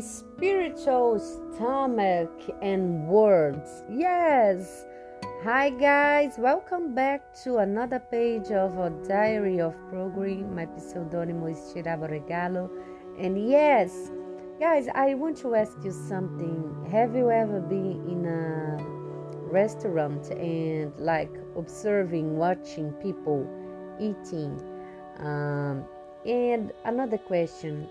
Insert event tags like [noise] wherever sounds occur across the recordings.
spiritual stomach and words. Yes. Hi guys, welcome back to another page of a diary of program. My pseudonymous is Tiraba Regalo. And yes, guys, I want to ask you something. Have you ever been in a restaurant and like observing, watching people eating? Um, and another question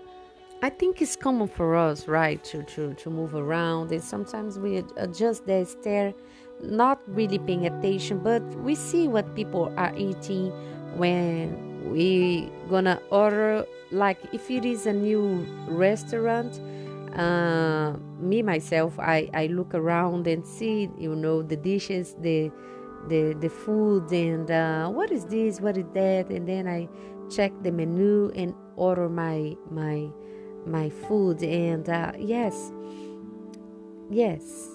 I think it's common for us, right, to, to, to move around, and sometimes we adjust the stare, not really paying attention, but we see what people are eating when we gonna order. Like if it is a new restaurant, uh, me myself, I, I look around and see, you know, the dishes, the the the food, and uh, what is this, what is that, and then I check the menu and order my my my food and uh, yes. Yes.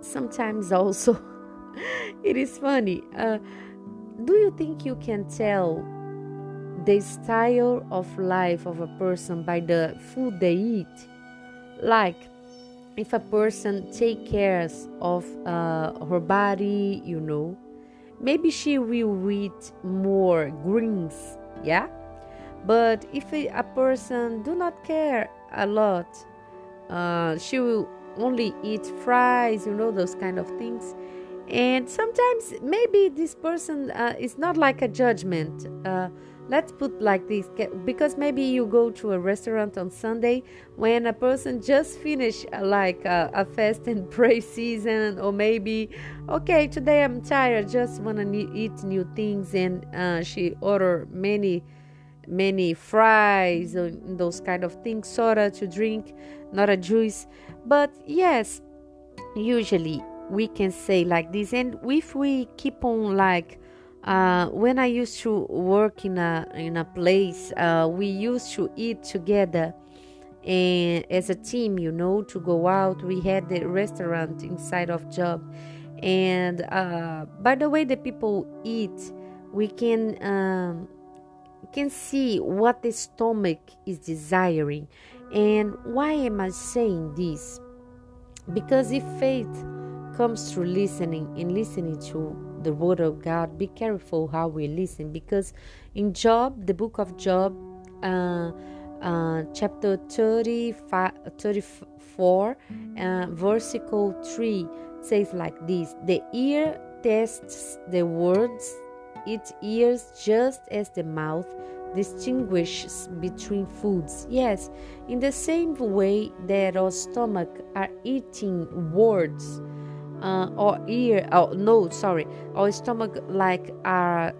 Sometimes also [laughs] it is funny. Uh, do you think you can tell the style of life of a person by the food they eat? Like if a person take cares of uh, her body you know maybe she will eat more greens yeah but if a person do not care a lot, uh, she will only eat fries, you know, those kind of things. And sometimes maybe this person uh, is not like a judgment. Uh, let's put like this because maybe you go to a restaurant on Sunday when a person just finished uh, like a, a fast and [laughs] pray season, or maybe okay today I'm tired, just wanna eat new things, and uh, she order many many fries and those kind of things, soda to drink, not a juice. But yes, usually we can say like this. And if we keep on like uh, when I used to work in a in a place, uh, we used to eat together and as a team, you know, to go out. We had the restaurant inside of job, and uh, by the way the people eat, we can um, can see what the stomach is desiring. And why am I saying this? Because if faith comes through listening and listening to the word of God, be careful how we listen. Because in Job, the book of Job, uh, uh, chapter 35, 34, uh, versicle 3 says like this The ear tests the words its ears just as the mouth distinguishes between foods. Yes, in the same way that our stomach are eating words, uh, or ear, oh no, sorry, our stomach like are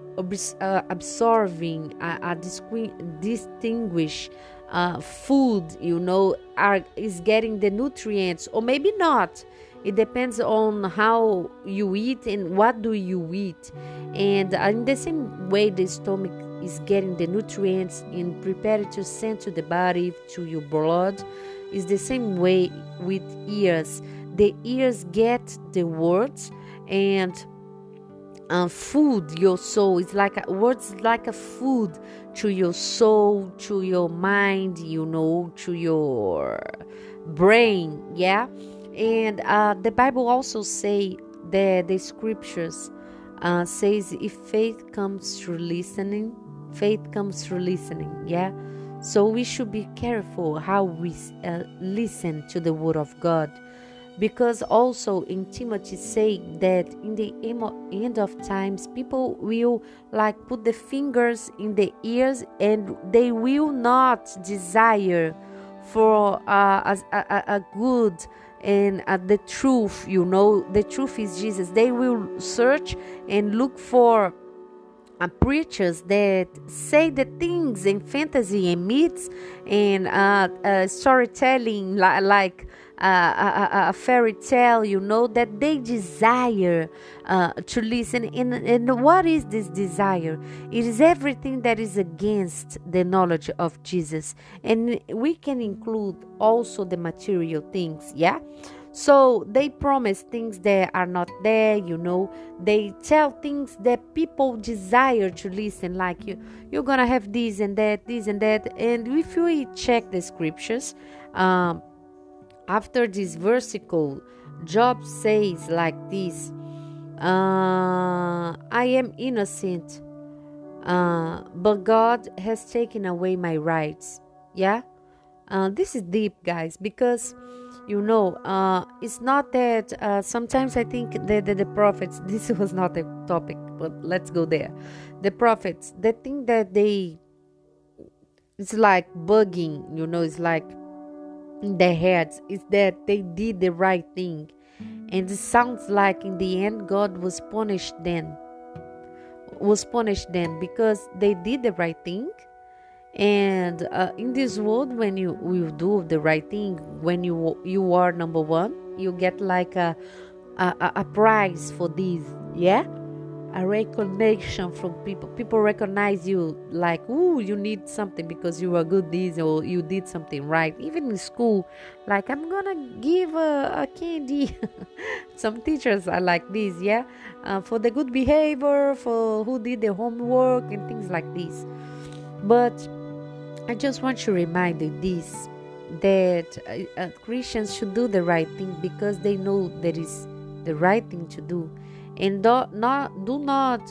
uh, absorbing, uh, are distinguish uh, food. You know, are is getting the nutrients, or maybe not it depends on how you eat and what do you eat. And in the same way the stomach is getting the nutrients and prepared to send to the body to your blood. Is the same way with ears. The ears get the words and uh, food your soul. It's like a, words like a food to your soul to your mind you know to your brain yeah and uh, the bible also say that the scriptures uh, says if faith comes through listening faith comes through listening yeah? So we should be careful how we uh, listen to the word of god. Because also in timothy say that in the end of times people will like put the fingers in the ears and they will not desire for uh, a, a, a good and at the truth you know the truth is jesus. They will search and look for uh, preachers that say the things in fantasy and myths and uh, uh storytelling li- like a, a, fairy tale, you know, that they desire uh, to listen. And, and what is this desire? It is everything that is against the knowledge of Jesus. And we can include also the material things, yeah? So they promise things that are not there, you know. They tell things that people desire to listen, like you, you're gonna have this and that, this and that. And if we check the scriptures, um, after this versicle, Job says like this uh, I am innocent, uh, but God has taken away my rights. Yeah? Uh, this is deep, guys, because you know, uh, it's not that uh, sometimes I think that the, the, prophets, [laughs] this was not a topic, but let's go there. The prophets, they think that they, it's like bugging, you know, it's like in their heads, is that they did the right thing. And it sounds like in the end, God was punished then. Was punished then because they did the right thing and uh, in this world when you will do the right thing when you you are number one you get like a a, a prize for this yeah a recognition from people. People recognize you like oh you need something because you are good this or you did something right. Even in school like i'm gonna give a, a candy. [laughs] Some teachers are like this yeah? Uh, for the good behavior for who did the homework and things like this. But I just want to remind you this that uh, uh, Christians should do the right thing because they know that is the right thing to do, and do not do not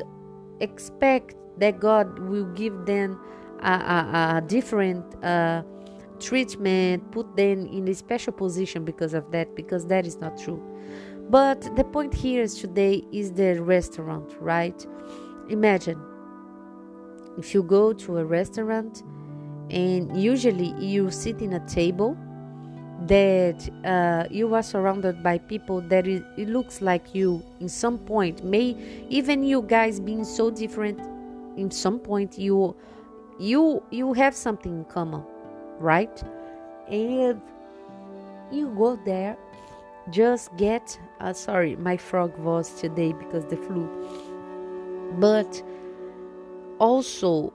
expect that God will give them a, a, a different uh, treatment, put them in a special position because of that, because that is not true. But the point here is today is the restaurant, right? Imagine if you go to a restaurant and usually you sit in a table that uh, you are surrounded by people that it, it looks like you in some point. May even you guys being so different in some point you you you have something in common right? And you go there just get uh, sorry my frog voice today because the flu. But also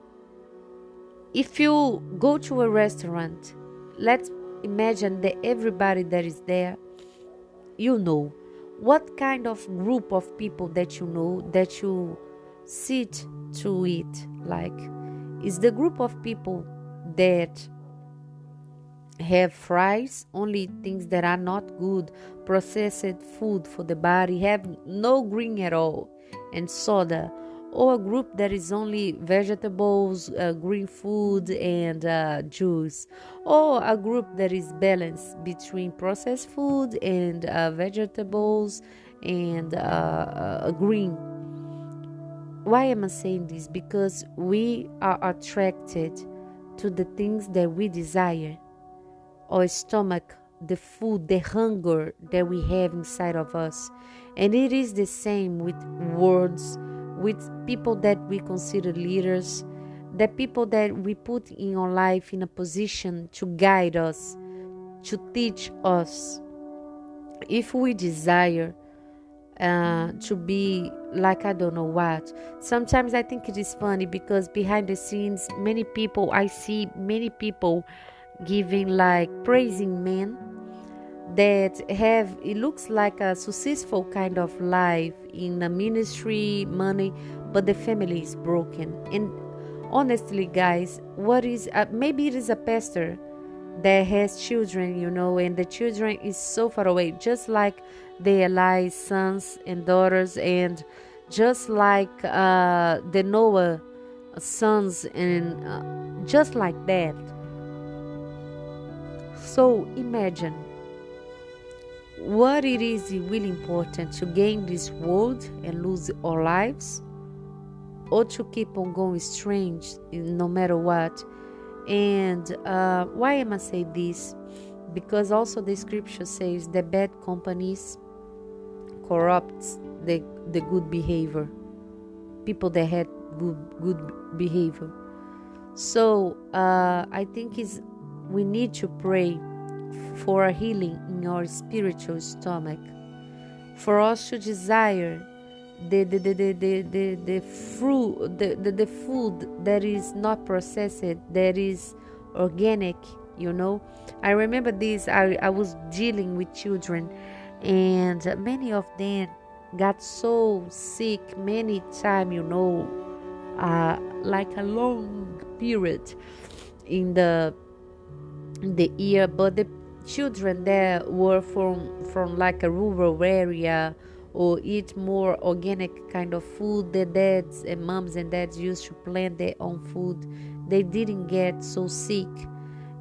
if you go to a restaurant, let's imagine that everybody that is there, you know, what kind of group of people that you know that you sit to eat like is the group of people that have fries only things that are not good processed food for the body have no green at all and soda or a group that is only vegetables, uh, green food, and uh, juice, or a group that is balanced between processed food and uh, vegetables and uh, uh, green. Why am I saying this? Because we are attracted to the things that we desire. Our stomach, the food, the hunger that we have inside of us. And it is the same with words with people that we consider leaders, the people that we put in our life in a position to guide us, to teach us. If we desire uh, to be like I don't know what, sometimes I think it is funny because behind the scenes, many people I see many people giving like praising men that have it looks like a successful kind of life in the ministry money but the family is broken. And honestly guys what is uh, maybe it is a pastor that has children you know and the children is so far away just like the Eli's sons and daughters and just like uh, the Noah sons and uh, just like that. So imagine what it is really important to gain this world and lose our lives or to keep on going strange no matter what. And uh, why am i say this? Because also the scripture says the bad companies corrupts the, the good behavior. People that had good good behavior. So uh, i think is we need to pray for a healing in your spiritual stomach, for us to desire the the the the the, the, the fruit the, the, the food that is not processed that is organic you know? I remember this i, I was dealing with children and many of them got so sick many time you know uh, like a long period in the the year but the children there were from from like a rural area or eat more organic kind of food. Their dads and moms and dads used to plant their own food. They didn't get so sick.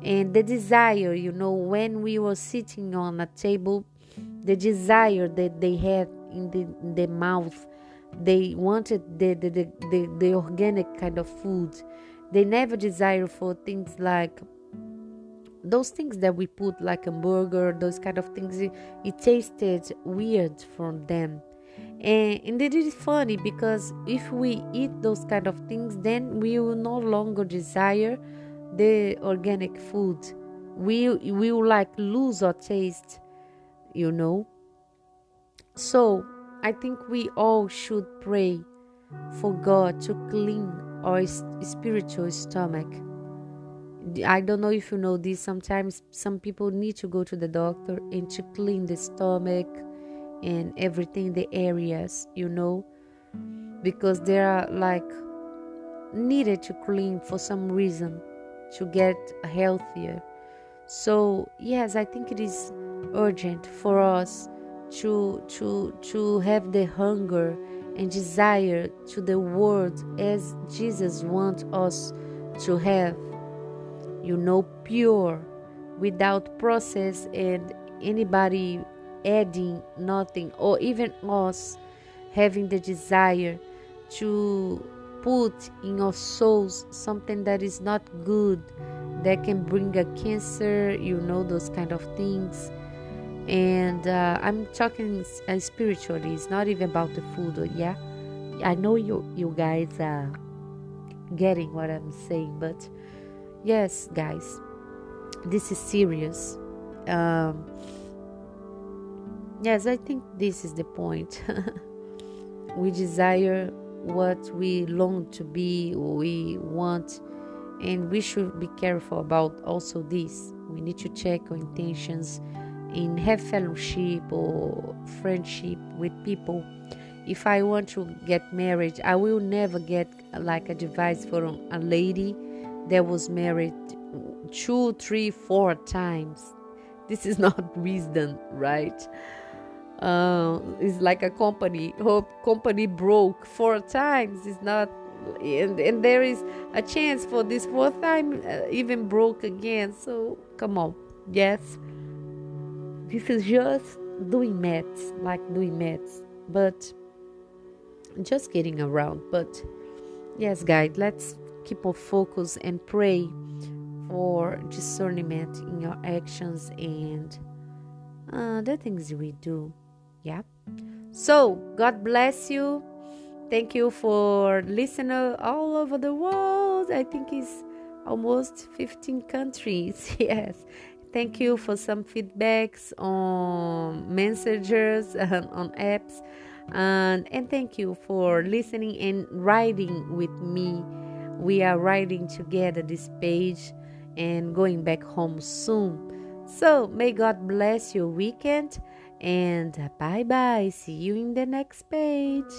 And the desire you know when we were sitting on a table the desire that they had in the, in the mouth they wanted the, the, the, the, the organic kind of food. They never desire for things like those things that we put like a burger those kind of things it, it tasted weird from them. And, and it is funny because if we eat those kind of things then we will no longer desire the organic food. We, we will like lose our taste you know? So i think we all should pray for god to clean our spiritual stomach I don't know if you know this. Sometimes some people need to go to the doctor and to clean the stomach and everything, the areas, you know, because they are like needed to clean for some reason to get healthier. So yes, I think it is urgent for us to to to have the hunger and desire to the world as Jesus wants us to have you know, pure, without process and anybody adding nothing, or even us having the desire to put in our souls something that is not good, that can bring a cancer, you know, those kind of things. And uh, I'm talking uh, spiritually, it's not even about the food, yeah. I know you you guys are getting what I'm saying, but Yes, guys, this is serious. Um, yes, I think this is the point. [laughs] we desire what we long to be, we want, and we should be careful about also this. We need to check our intentions and have fellowship or friendship with people. If I want to get married, I will never get like a device for a lady that was married two, three, four times. This is [laughs] not wisdom, right? Uh, it's like a company. Hope company broke four times. It's not, and, and there is a chance for this fourth time uh, even broke again. So come on, yes. This is just doing maths, like doing maths, but just getting around. But yes, guys, let's keep our focus and pray for discernment in your actions and uh, the things we do. Yeah. So, God bless you. Thank you for listening all over the world. I think it's almost 15 countries. [laughs] yes. Thank you for some feedbacks on messengers [laughs] and on apps. And, and thank you for listening and writing with me we are writing together this page and going back home soon. So, may God bless your weekend and bye bye. See you in the next page.